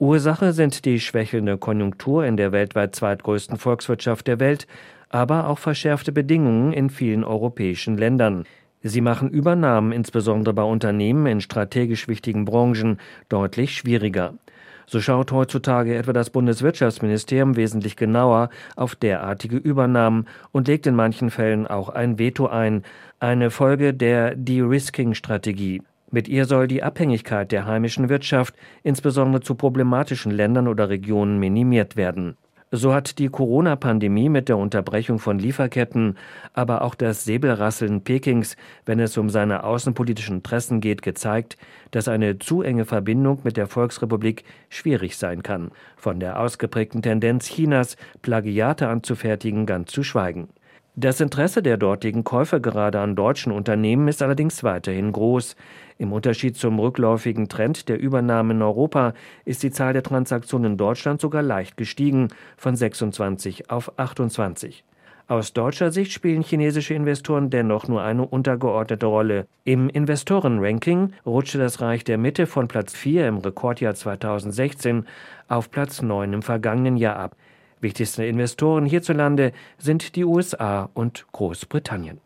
Ursache sind die schwächelnde Konjunktur in der weltweit zweitgrößten Volkswirtschaft der Welt, aber auch verschärfte Bedingungen in vielen europäischen Ländern. Sie machen Übernahmen insbesondere bei Unternehmen in strategisch wichtigen Branchen deutlich schwieriger. So schaut heutzutage etwa das Bundeswirtschaftsministerium wesentlich genauer auf derartige Übernahmen und legt in manchen Fällen auch ein Veto ein, eine Folge der De-Risking-Strategie. Mit ihr soll die Abhängigkeit der heimischen Wirtschaft, insbesondere zu problematischen Ländern oder Regionen, minimiert werden. So hat die Corona-Pandemie mit der Unterbrechung von Lieferketten, aber auch das Säbelrasseln Pekings, wenn es um seine außenpolitischen Interessen geht, gezeigt, dass eine zu enge Verbindung mit der Volksrepublik schwierig sein kann. Von der ausgeprägten Tendenz Chinas, Plagiate anzufertigen, ganz zu schweigen. Das Interesse der dortigen Käufer gerade an deutschen Unternehmen ist allerdings weiterhin groß. Im Unterschied zum rückläufigen Trend der Übernahme in Europa ist die Zahl der Transaktionen in Deutschland sogar leicht gestiegen, von 26 auf 28. Aus deutscher Sicht spielen chinesische Investoren dennoch nur eine untergeordnete Rolle. Im Investorenranking rutschte das Reich der Mitte von Platz 4 im Rekordjahr 2016 auf Platz 9 im vergangenen Jahr ab. Wichtigste Investoren hierzulande sind die USA und Großbritannien.